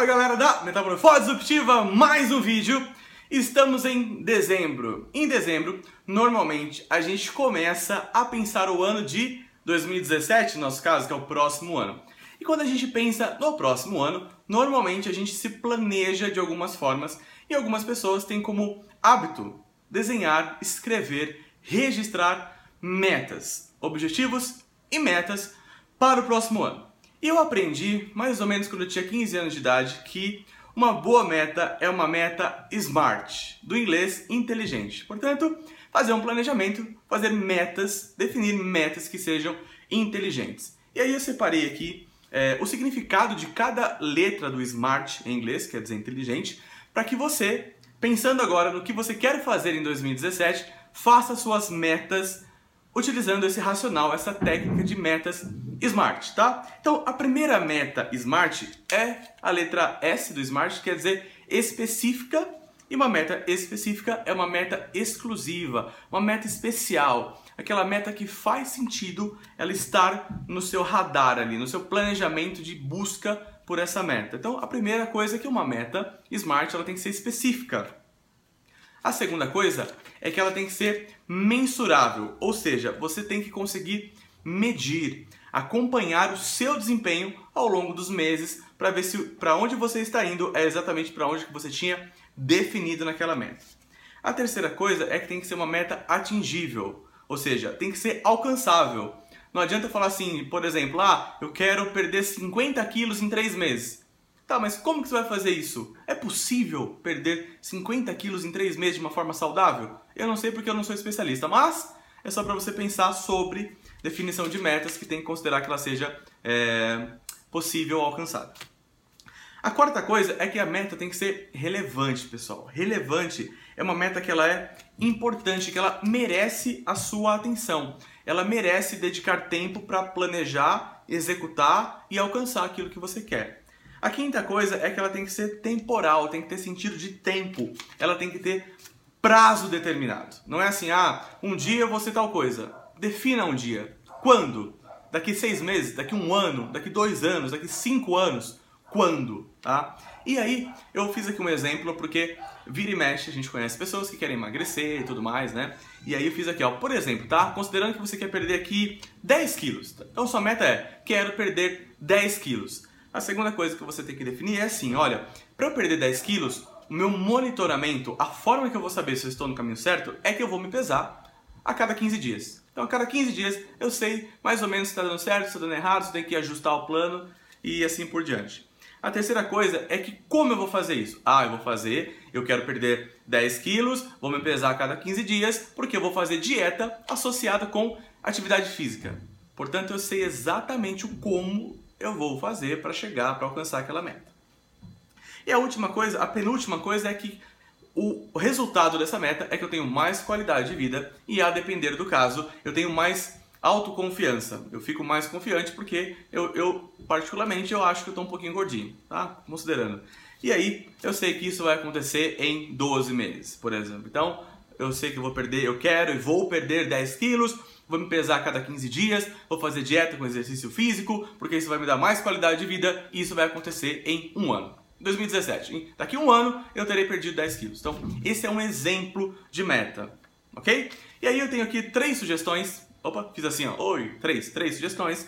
Fala galera da Metamorfose Disruptiva, mais um vídeo. Estamos em dezembro. Em dezembro, normalmente, a gente começa a pensar o ano de 2017, no nosso caso, que é o próximo ano. E quando a gente pensa no próximo ano, normalmente a gente se planeja de algumas formas e algumas pessoas têm como hábito desenhar, escrever, registrar metas, objetivos e metas para o próximo ano. Eu aprendi, mais ou menos quando eu tinha 15 anos de idade, que uma boa meta é uma meta SMART, do inglês inteligente. Portanto, fazer um planejamento, fazer metas, definir metas que sejam inteligentes. E aí eu separei aqui é, o significado de cada letra do SMART em inglês, quer dizer inteligente, para que você, pensando agora no que você quer fazer em 2017, faça suas metas utilizando esse racional, essa técnica de metas SMART, tá? Então, a primeira meta SMART é a letra S do SMART, quer dizer específica, e uma meta específica é uma meta exclusiva, uma meta especial, aquela meta que faz sentido ela estar no seu radar ali, no seu planejamento de busca por essa meta. Então, a primeira coisa é que uma meta SMART ela tem que ser específica. A segunda coisa é que ela tem que ser mensurável, ou seja, você tem que conseguir medir, acompanhar o seu desempenho ao longo dos meses para ver se para onde você está indo é exatamente para onde que você tinha definido naquela meta. A terceira coisa é que tem que ser uma meta atingível, ou seja, tem que ser alcançável. Não adianta falar assim, por exemplo, ah, eu quero perder 50 quilos em 3 meses. Tá, mas como que você vai fazer isso? É possível perder 50 quilos em 3 meses de uma forma saudável? Eu não sei porque eu não sou especialista, mas é só para você pensar sobre definição de metas que tem que considerar que ela seja é, possível alcançar. A quarta coisa é que a meta tem que ser relevante, pessoal. Relevante é uma meta que ela é importante, que ela merece a sua atenção. Ela merece dedicar tempo para planejar, executar e alcançar aquilo que você quer. A quinta coisa é que ela tem que ser temporal, tem que ter sentido de tempo. Ela tem que ter prazo determinado. Não é assim, ah, um dia eu vou ser tal coisa. Defina um dia. Quando? Daqui seis meses? Daqui um ano? Daqui dois anos? Daqui cinco anos? Quando? Tá? E aí, eu fiz aqui um exemplo porque vira e mexe, a gente conhece pessoas que querem emagrecer e tudo mais, né? E aí eu fiz aqui, ó, por exemplo, tá? Considerando que você quer perder aqui 10 quilos. Então sua meta é, quero perder 10 quilos. A segunda coisa que você tem que definir é assim, olha, para eu perder 10 quilos, o meu monitoramento, a forma que eu vou saber se eu estou no caminho certo, é que eu vou me pesar a cada 15 dias. Então, a cada 15 dias eu sei mais ou menos se está dando certo, se está dando errado, se tem que ajustar o plano e assim por diante. A terceira coisa é que como eu vou fazer isso? Ah, eu vou fazer, eu quero perder 10 quilos, vou me pesar a cada 15 dias, porque eu vou fazer dieta associada com atividade física. Portanto, eu sei exatamente o como eu vou fazer para chegar, para alcançar aquela meta. E a última coisa, a penúltima coisa é que o resultado dessa meta é que eu tenho mais qualidade de vida e a depender do caso, eu tenho mais autoconfiança. Eu fico mais confiante porque eu, eu particularmente, eu acho que eu estou um pouquinho gordinho, tá? Considerando. E aí, eu sei que isso vai acontecer em 12 meses, por exemplo. Então, eu sei que eu vou perder, eu quero e vou perder 10 quilos, vou me pesar a cada 15 dias, vou fazer dieta com exercício físico, porque isso vai me dar mais qualidade de vida e isso vai acontecer em um ano. 2017. Hein? Daqui um ano eu terei perdido 10 quilos. Então, esse é um exemplo de meta, ok? E aí eu tenho aqui três sugestões. Opa, fiz assim, ó. Oi, três, três sugestões.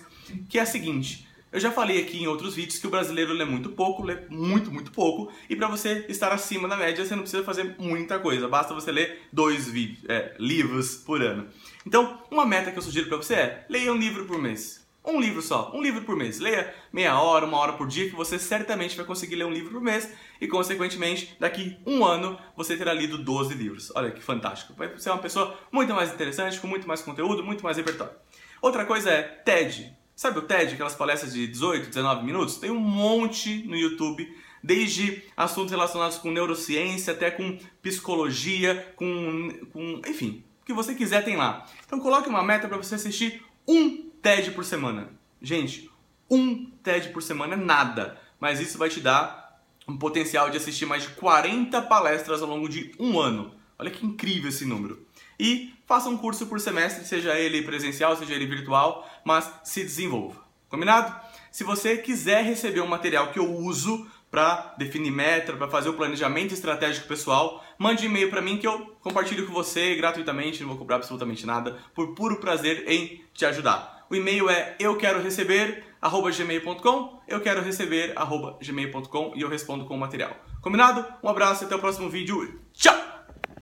Que é a seguinte. Eu já falei aqui em outros vídeos que o brasileiro lê muito pouco, lê muito, muito pouco, e para você estar acima da média você não precisa fazer muita coisa, basta você ler dois é, livros por ano. Então, uma meta que eu sugiro para você é leia um livro por mês. Um livro só, um livro por mês. Leia meia hora, uma hora por dia, que você certamente vai conseguir ler um livro por mês e, consequentemente, daqui um ano você terá lido 12 livros. Olha que fantástico. Vai ser uma pessoa muito mais interessante, com muito mais conteúdo, muito mais repertório. Outra coisa é TED. Sabe o TED, aquelas palestras de 18, 19 minutos? Tem um monte no YouTube, desde assuntos relacionados com neurociência até com psicologia, com, com enfim, o que você quiser tem lá. Então coloque uma meta para você assistir um TED por semana. Gente, um TED por semana é nada, mas isso vai te dar um potencial de assistir mais de 40 palestras ao longo de um ano. Olha que incrível esse número. E faça um curso por semestre, seja ele presencial, seja ele virtual, mas se desenvolva. Combinado? Se você quiser receber um material que eu uso para definir meta, para fazer o planejamento estratégico pessoal, mande e-mail para mim que eu compartilho com você gratuitamente, não vou cobrar absolutamente nada, por puro prazer em te ajudar. O e-mail é eu quero receber gmail.com, eu quero receber gmail.com e eu respondo com o material. Combinado? Um abraço e até o próximo vídeo. Tchau!